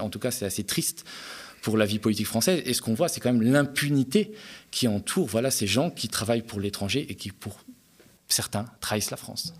En tout cas, c'est assez triste pour la vie politique française. Et ce qu'on voit, c'est quand même l'impunité qui entoure voilà, ces gens qui travaillent pour l'étranger et qui, pour certains, trahissent la France.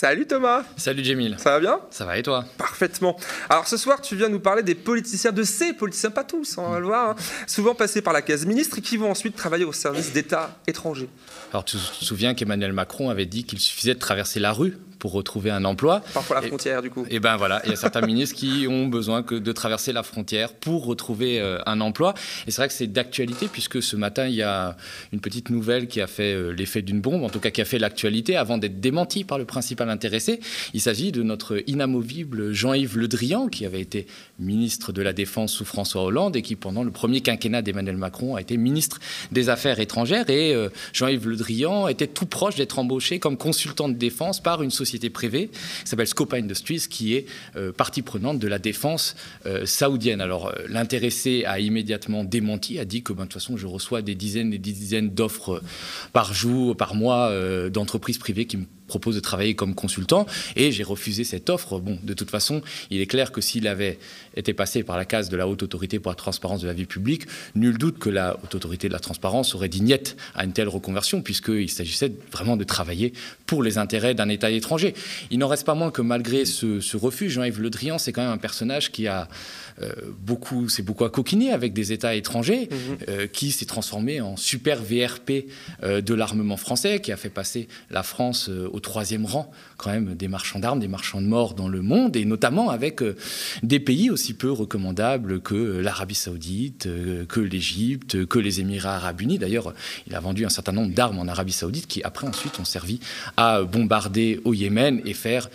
Salut Thomas. Salut Jamil Ça va bien? Ça va et toi? Parfaitement. Alors ce soir, tu viens nous parler des politiciens, de ces politiciens, pas tous, on va le voir, hein, souvent passés par la case ministre et qui vont ensuite travailler au service d'États étrangers. Alors tu te souviens qu'Emmanuel Macron avait dit qu'il suffisait de traverser la rue pour retrouver un emploi. Parfois la frontière, du coup. Et ben voilà, il y a certains ministres qui ont besoin que de traverser la frontière pour retrouver euh, un emploi. Et c'est vrai que c'est d'actualité puisque ce matin, il y a une petite nouvelle qui a fait euh, l'effet d'une bombe, en tout cas qui a fait l'actualité avant d'être démentie par le principal intéressé. Il s'agit de notre inamovible Jean-Yves Le Drian, qui avait été ministre de la Défense sous François Hollande et qui, pendant le premier quinquennat d'Emmanuel Macron, a été ministre des Affaires étrangères. Et euh, Jean-Yves Le Drian était tout proche d'être embauché comme consultant de défense par une société privée qui s'appelle Scopa Industries, qui est euh, partie prenante de la défense euh, saoudienne. Alors euh, l'intéressé a immédiatement démenti, a dit que ben, de toute façon je reçois des dizaines et des dizaines d'offres par jour, par mois d'entreprises privées qui me propose de travailler comme consultant et j'ai refusé cette offre. Bon, de toute façon, il est clair que s'il avait été passé par la case de la haute autorité pour la transparence de la vie publique, nul doute que la haute autorité de la transparence aurait dit niet à une telle reconversion puisqu'il s'agissait vraiment de travailler pour les intérêts d'un État étranger. Il n'en reste pas moins que malgré ce, refus, Jean-Yves Le Drian, c'est quand même un personnage qui a euh, beaucoup, c'est beaucoup à coquiner avec des États étrangers, mhm. euh, qui s'est transformé en super VRP euh, de l'armement français, qui a fait passer la France au troisième rang quand même des marchands d'armes, des marchands de morts dans le monde, et notamment avec des pays aussi peu recommandables que l'Arabie saoudite, que l'Égypte, que les Émirats arabes unis. D'ailleurs, il a vendu un certain nombre d'armes en Arabie saoudite qui après ensuite ont servi à bombarder au Yémen et faire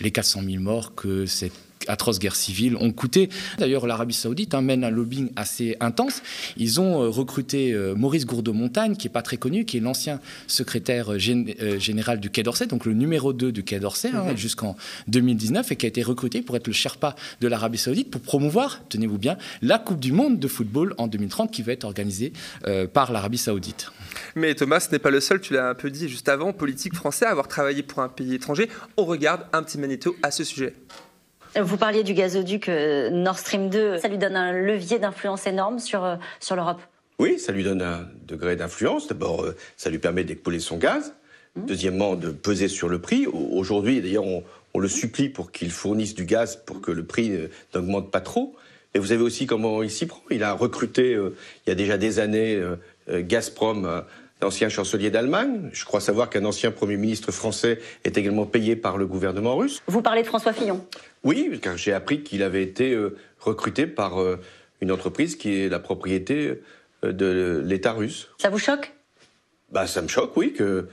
les 400 000 morts que cette atroces guerres civiles ont coûté. D'ailleurs, l'Arabie saoudite hein, mène un lobbying assez intense. Ils ont euh, recruté euh, Maurice Gourdeau-Montagne, qui n'est pas très connu, qui est l'ancien secrétaire euh, général du Quai d'Orsay, donc le numéro 2 du Quai d'Orsay, hein, mhm. jusqu'en 2019, et qui a été recruté pour être le Sherpa de l'Arabie saoudite pour promouvoir, tenez-vous bien, la Coupe du Monde de football en 2030 qui va être organisée par l'Arabie saoudite. Mais Thomas, ce n'est pas le seul, tu l'as un peu dit juste avant, politique français à avoir travaillé pour un pays étranger. On regarde un petit magnéto à ce sujet. Vous parliez du gazoduc euh, Nord Stream 2. Ça lui donne un levier d'influence énorme sur, euh, sur l'Europe Oui, ça lui donne un degré d'influence. D'abord, euh, ça lui permet d'écouler son gaz. Mmh. Deuxièmement, de peser sur le prix. Aujourd'hui, d'ailleurs, on, le supplie pour qu'il fournisse du gaz pour que le prix n'augmente pas trop. Et vous savez aussi comment il s'y prend. Il a recruté, il y a déjà des années, Gazprom ancien chancelier d'Allemagne. Je crois savoir qu'un ancien Premier ministre français est également payé par le gouvernement russe. Vous parlez de François Fillon? Oui, car j'ai appris qu'il avait été euh, recruté par euh, une entreprise qui est la propriété euh, de l'État russe. Ça vous choque? Bah, Ça me choque, oui, que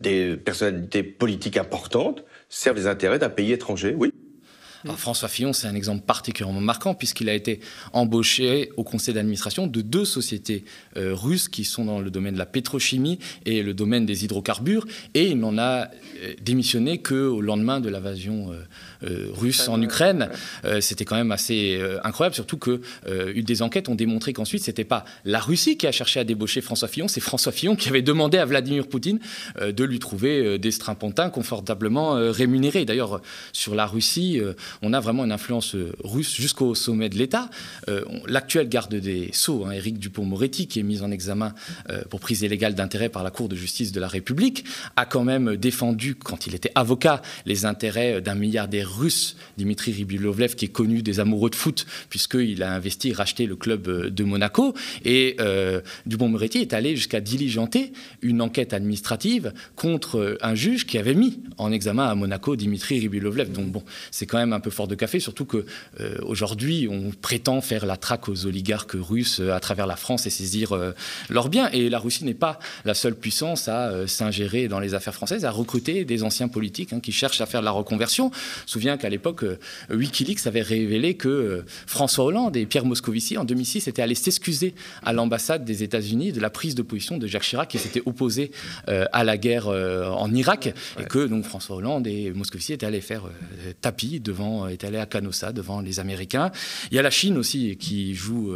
des personnalités politiques importantes servent les intérêts d'un pays étranger, oui. François Fillon, c'est un exemple particulièrement marquant puisqu'il a été embauché au conseil d'administration de deux sociétés euh, russes qui sont dans le domaine de la pétrochimie et le domaine des hydrocarbures et il n'en a euh, démissionné qu'au lendemain de l'invasion euh, russe en Ukraine. c'était quand même assez incroyable, surtout que des enquêtes ont démontré qu'ensuite c'était pas la Russie qui a cherché à débaucher François Fillon, c'est François Fillon qui avait demandé à Vladimir Poutine de lui trouver des strapontins confortablement rémunérés. D'ailleurs, sur la Russie, on a vraiment une influence euh, russe jusqu'au sommet de l'État. Euh, l'actuel garde des Sceaux, hein, Éric Dupont-Moretti, qui est mis en examen euh, pour prise illégale d'intérêt par la Cour de justice de la République, a quand même défendu, quand il était avocat, les intérêts d'un milliardaire russe, Dimitri Ribilovlev, qui est connu des amoureux de foot, puisqu'il a investi et racheté le club de Monaco. Et Dupont-Moretti est allé jusqu'à diligenter une enquête administrative contre un juge qui avait mis en examen à Monaco Dimitri Ribilovlev. Donc bon, c'est quand même un peu fort de café, surtout que euh, aujourd'hui on prétend faire la traque aux oligarques russes euh, à travers la France et saisir euh, leurs biens. Et la Russie n'est pas la seule puissance à s'ingérer dans les affaires françaises, à recruter des anciens politiques hein, qui cherchent à faire de la reconversion. Je me souviens qu'à l'époque, WikiLeaks avait révélé que François Hollande et Pierre Moscovici en 2006 étaient allés s'excuser à l'ambassade des États-Unis de la prise de position de Jacques Chirac qui s'était opposé à la guerre en Irak et que donc François Hollande et Moscovici étaient allés faire tapis devant quand est allé à Canossa devant les Américains. Il y a la Chine aussi qui joue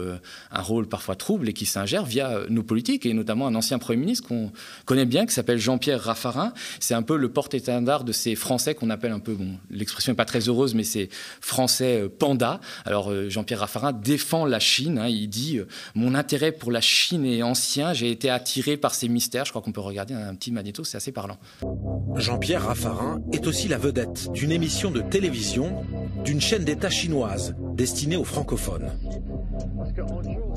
un rôle parfois trouble et qui s'ingère via nos politiques et notamment un ancien Premier ministre qu'on connaît bien qui s'appelle Jean-Pierre Raffarin. C'est un peu le porte-étendard de ces Français qu'on appelle un peu, bon, l'expression n'est pas très heureuse, mais c'est Français panda. Alors Jean-Pierre Raffarin défend la Chine. Hein. il dit Mon intérêt pour la Chine est ancien, j'ai été attiré par ces mystères. Je crois qu'on peut regarder un petit magnéto, c'est assez parlant. Jean-Pierre Raffarin est aussi la vedette d'une émission de télévision d'une chaîne d'État chinoise destinée aux francophones.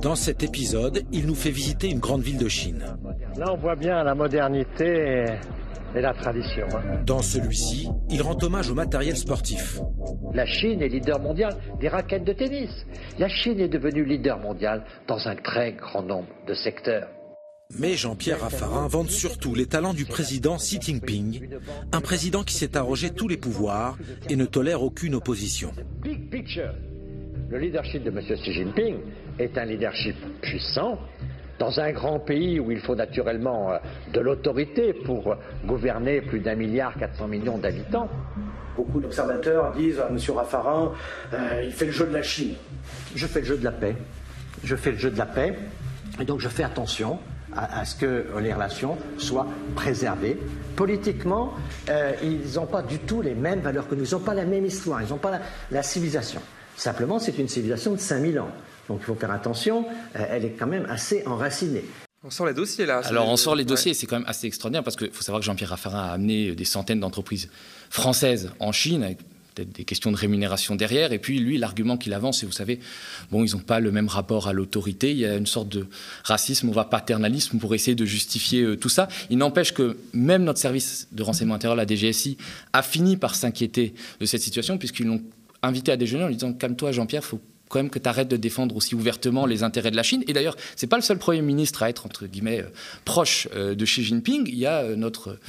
Dans cet épisode, il nous fait visiter une grande ville de Chine. Là, on voit bien la modernité et la tradition. Hein. Dans celui-ci, il rend hommage au matériel sportif. La Chine est leader mondial des raquettes de tennis. La Chine est devenue leader mondial dans un très grand nombre de secteurs. Mais Jean-Pierre Raffarin vante surtout les talents du président Xi Jinping, un président qui s'est arrogé tous les pouvoirs et ne tolère aucune opposition. Le leadership de M. Xi Jinping est un leadership puissant dans un grand pays où il faut naturellement euh, de l'autorité pour gouverner plus d'un milliard 400 millions d'habitants. Beaucoup d'observateurs disent à M. Raffarin, euh, il fait le jeu de la Chine. Je fais le jeu de la paix. Je fais le jeu de la paix. Et donc je fais attention à, ce que les relations soient préservées. Politiquement, euh, ils n'ont pas du tout les mêmes valeurs que nous, ils n'ont pas la même histoire, ils n'ont pas la, civilisation. Simplement, c'est une civilisation de 5000 ans. Donc il faut faire attention, euh, elle est quand même assez enracinée. On sort les dossiers là. Alors on sort les dossiers, c'est quand même assez extraordinaire parce qu'il faut savoir que Jean-Pierre Raffarin a amené des centaines d'entreprises françaises en Chine avec peut-être des questions de rémunération derrière. Et puis, lui, l'argument qu'il avance, c'est, vous savez, bon, ils n'ont pas le même rapport à l'autorité. Il y a une sorte de racisme, va paternalisme pour essayer de justifier euh, tout ça. Il n'empêche que même notre service de renseignement intérieur, la DGSI, a fini par s'inquiéter de cette situation, puisqu'ils l'ont invité à déjeuner en lui disant Calme-toi, Jean-Pierre, faut quand même que tu arrêtes de défendre aussi ouvertement les intérêts de la Chine. Et d'ailleurs, c'est pas le seul Premier ministre à être, entre guillemets, euh, proche euh, de Xi Jinping. Il y a euh, notre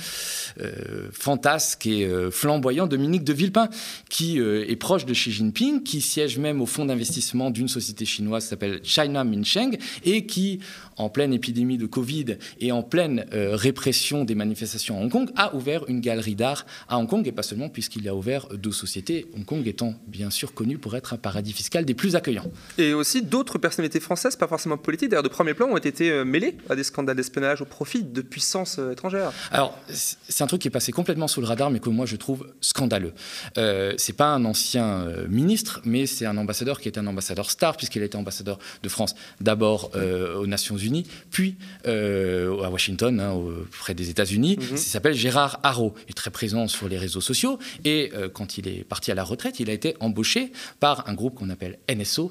fantasque et flamboyant Dominique de Villepin, qui est proche de Xi Jinping, qui siège même au fonds d'investissement d'une société chinoise qui s'appelle China Minsheng, et qui, en pleine épidémie de Covid et en pleine répression des manifestations à Hong Kong, a ouvert une galerie d'art à Hong Kong, et pas seulement puisqu'il a ouvert deux sociétés, Hong Kong étant bien sûr connu pour être un paradis fiscal des plus accueillant. Et aussi d'autres personnalités françaises, pas forcément politiques, d'ailleurs de premier plan, ont été euh, mêlées à des scandales d'espionnage au profit de puissances euh, étrangères. Alors, c'est un truc qui est passé complètement sous le radar, mais que moi je trouve scandaleux. Euh, c'est pas un ancien euh, ministre, mais c'est un ambassadeur qui est un ambassadeur star, puisqu'il a été ambassadeur de France d'abord aux Nations Unies, puis à Washington, hein, auprès des États-Unis. Mhm. Il s'appelle Gérard Haro. Il est très présent sur les réseaux sociaux. Et quand il est parti à la retraite, il a été embauché par un groupe qu'on appelle NSA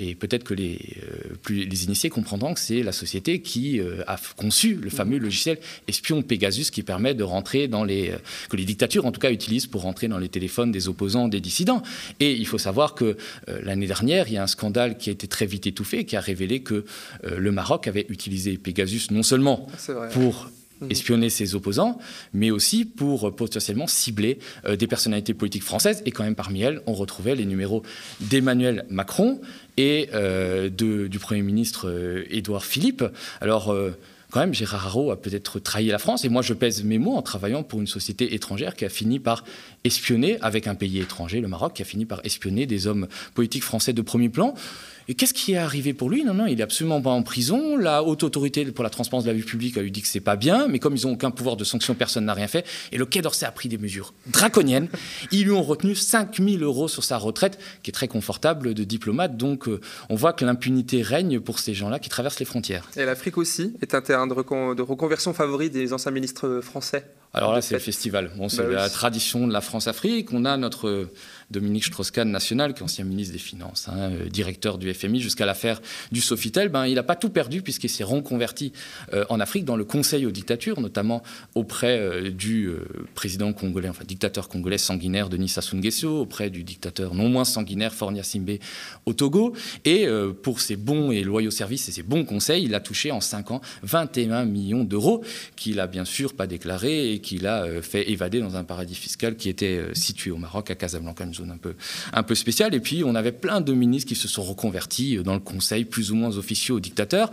et peut-être que les, euh, plus, les initiés comprendront que c'est la société qui euh, a conçu le fameux logiciel espion Pegasus qui permet de rentrer dans les. Euh, que les dictatures, en tout cas, utilisent pour rentrer dans les téléphones des opposants, des dissidents. Et il faut savoir que l'année dernière, il y a un scandale qui a été très vite étouffé, qui a révélé que le Maroc avait utilisé Pegasus non seulement pour Mhm. Espionner ses opposants, mais aussi pour potentiellement cibler euh, des personnalités politiques françaises. Et quand même parmi elles, on retrouvait les numéros d'Emmanuel Macron et euh, du Premier ministre euh, Édouard Philippe. Alors quand même, Gérard Haro a peut-être trahi la France. Et moi, je pèse mes mots en travaillant pour une société étrangère qui a fini par espionner, avec un pays étranger, le Maroc, qui a fini par espionner des hommes politiques français de premier plan. Et qu'est-ce qui est arrivé pour lui? Non, non, il est absolument pas en prison. La haute autorité pour la transparence de la vie publique a lui dit que c'est pas bien, mais comme ils n'ont aucun pouvoir de sanction, personne n'a rien fait. Et le Quai d'Orsay a pris des mesures draconiennes. Ils lui ont retenu 5000 euros sur sa retraite, qui est très confortable de diplomate. Donc euh, on voit que l'impunité règne pour ces gens-là qui traversent les frontières. Et l'Afrique aussi est un terrain de, reconversion favori des anciens ministres français. Alors là, c'est le festival. Bon, c'est bah la tradition de la France-Afrique. On a notre Dominique Strauss-Kahn national, qui est ancien ministre des Finances, hein, euh, directeur du FMI, jusqu'à l'affaire du Sofitel, ben, il n'a pas tout perdu puisqu'il s'est reconverti euh, en Afrique dans le conseil aux dictatures, notamment auprès euh, du président congolais, enfin dictateur congolais sanguinaire Denis Sassou Nguesso, auprès du dictateur non moins sanguinaire Fornia Simbe au Togo. Et pour ses bons et loyaux services et ses bons conseils, il a touché en 5 ans 21 millions d'euros qu'il a bien sûr pas déclaré et qu'il a fait évader dans un paradis fiscal qui était situé au Maroc, à Casablanca, une zone un peu, spéciale. Et puis, on avait plein de ministres qui se sont reconvertis dans le conseil, plus ou moins officieux au dictateur,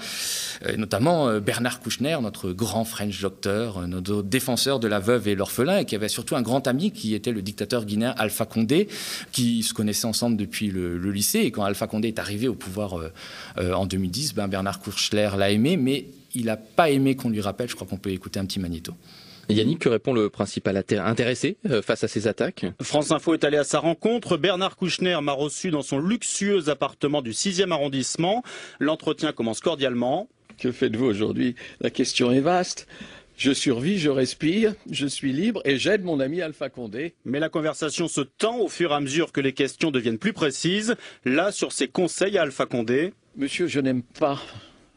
notamment Bernard Kouchner, notre grand French doctor, notre défenseur de la veuve et l'orphelin, et qui avait surtout un grand ami qui était le dictateur guinéen Alpha Condé, qui se connaissaient ensemble depuis le, lycée. Et quand Alpha Condé est arrivé au pouvoir en 2010, ben Bernard Kouchner l'a aimé, mais il n'a pas aimé qu'on lui rappelle. Je crois qu'on peut écouter un petit magnéto. Yannick, que répond le principal intéressé euh, face à ces attaques France Info est allé à sa rencontre. Bernard Kouchner m'a reçu dans son luxueux appartement du 6e arrondissement. L'entretien commence cordialement. Que faites-vous aujourd'hui? La question est vaste. Je survis, je respire, je suis libre et j'aide mon ami Alpha Condé. Mais la conversation se tend au fur et à mesure que les questions deviennent plus précises. Là, sur ses conseils à Alpha Condé. Monsieur, je n'aime pas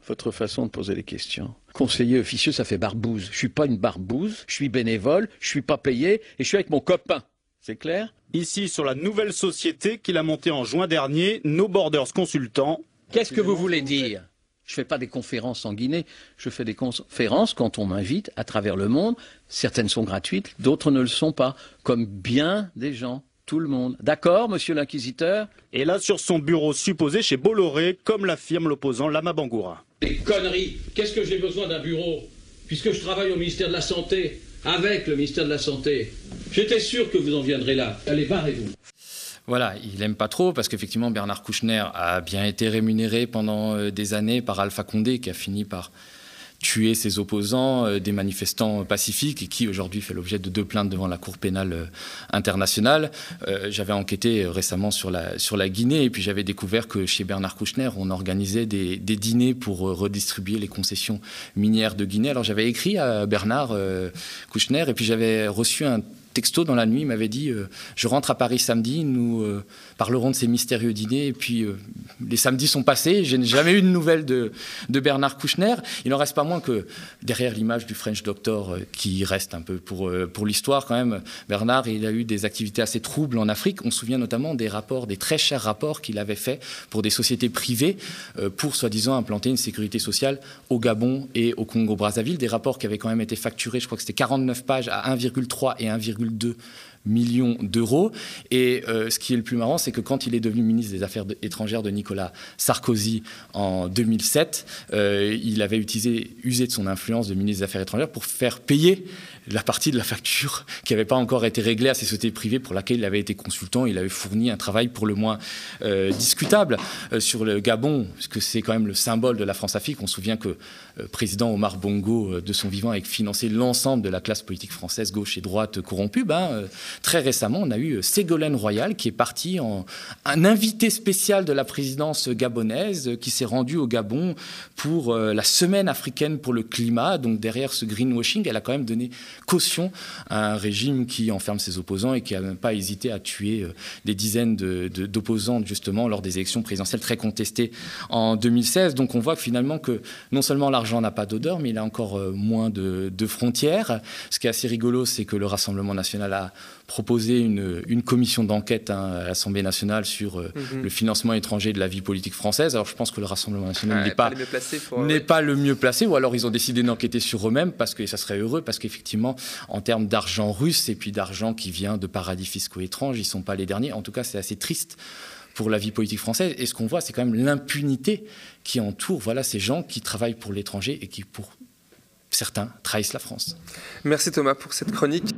votre façon de poser les questions. Conseiller officieux, ça fait barbouze. Je suis pas une barbouze, je suis bénévole, je suis pas payé et je suis avec mon copain. C'est clair? Ici, sur la nouvelle société qu'il a montée en juin dernier, No Borders Consultants. Qu'est-ce que vous voulez dire? Je ne fais pas des conférences en Guinée, je fais des conférences quand on m'invite à travers le monde. Certaines sont gratuites, d'autres ne le sont pas, comme bien des gens tout le monde. D'accord, monsieur l'inquisiteur? Et là, sur son bureau supposé chez Bolloré, comme l'affirme l'opposant Lama Bangoura. Des conneries Qu'est-ce que j'ai besoin d'un bureau Puisque je travaille au ministère de la Santé, avec le ministère de la Santé? J'étais sûr que vous en viendrez là. Allez, barrez-vous. Voilà, il aime pas trop parce qu'effectivement Bernard Kouchner a bien été rémunéré pendant euh, des années par Alpha Condé qui a fini par tuer ses opposants, euh, des manifestants pacifiques, et qui aujourd'hui fait l'objet de deux plaintes devant la Cour pénale euh, internationale. Euh, j'avais enquêté récemment sur la, sur la Guinée, et puis j'avais découvert que chez Bernard Kouchner, on organisait des, des, dîners pour redistribuer les concessions minières de Guinée. Alors j'avais écrit à Bernard Kouchner, et puis j'avais reçu un texto dans la nuit, il m'avait dit Je rentre à Paris samedi, nous parlerons de ces mystérieux dîners. Et puis, euh, les samedis sont passés, je n'ai jamais eu de nouvelles de, de, Bernard Kouchner. Il n'en reste pas moins que derrière l'image du French Doctor, euh, qui reste un peu pour, euh, pour l'histoire quand même, Bernard, il a eu des activités assez troubles en Afrique. On se souvient notamment des rapports, des très chers rapports qu'il avait faits pour des sociétés privées pour, soi-disant, implanter une sécurité sociale au Gabon et au Congo-Brazzaville. Des rapports qui avaient quand même été facturés, je crois que c'était 49 pages à 1,3 et 1,2 millions d'euros. Et euh, ce qui est le plus marrant, c'est que quand il est devenu ministre des Affaires étrangères de Nicolas Sarkozy en 2007, euh, il avait utilisé, usé de son influence de ministre des Affaires étrangères pour faire payer la partie de la facture qui n'avait pas encore été réglée à ces sociétés privées pour laquelle il avait été consultant. Il avait fourni un travail pour le moins euh, discutable sur le Gabon, parce que c'est quand même le symbole de la France-Afrique. On se souvient que le président Omar Bongo, de son vivant, a financé l'ensemble de la classe politique française, gauche et droite corrompue. Ben, Très récemment, on a eu Ségolène Royal qui est parti en un invité spécial de la présidence gabonaise qui s'est rendu au Gabon pour euh, la semaine africaine pour le climat. Donc derrière ce greenwashing, elle a quand même donné caution à un régime qui enferme ses opposants et qui n'a même pas hésité à tuer euh, des dizaines d'opposants justement lors des élections présidentielles très contestées en 2016. Donc on voit finalement que non seulement l'argent n'a pas d'odeur, mais il a encore euh, moins de frontières. Ce qui est assez rigolo, c'est que le Rassemblement national a proposé une, une commission d'enquête hein, à l'Assemblée nationale sur euh, mhm. le financement étranger de la vie politique française. Alors je pense que le Rassemblement national n'est pas, n'est pas le mieux placé, ou alors ils ont décidé d'enquêter sur eux-mêmes parce que ça serait heureux, parce qu'effectivement, en termes d'argent russe et puis d'argent qui vient de paradis fiscaux étranges, ils sont pas les derniers. En tout cas, c'est assez triste pour la vie politique française. Et ce qu'on voit, c'est quand même l'impunité qui entoure voilà, ces gens qui travaillent pour l'étranger et qui, pour certains, trahissent la France. Merci Thomas pour cette chronique.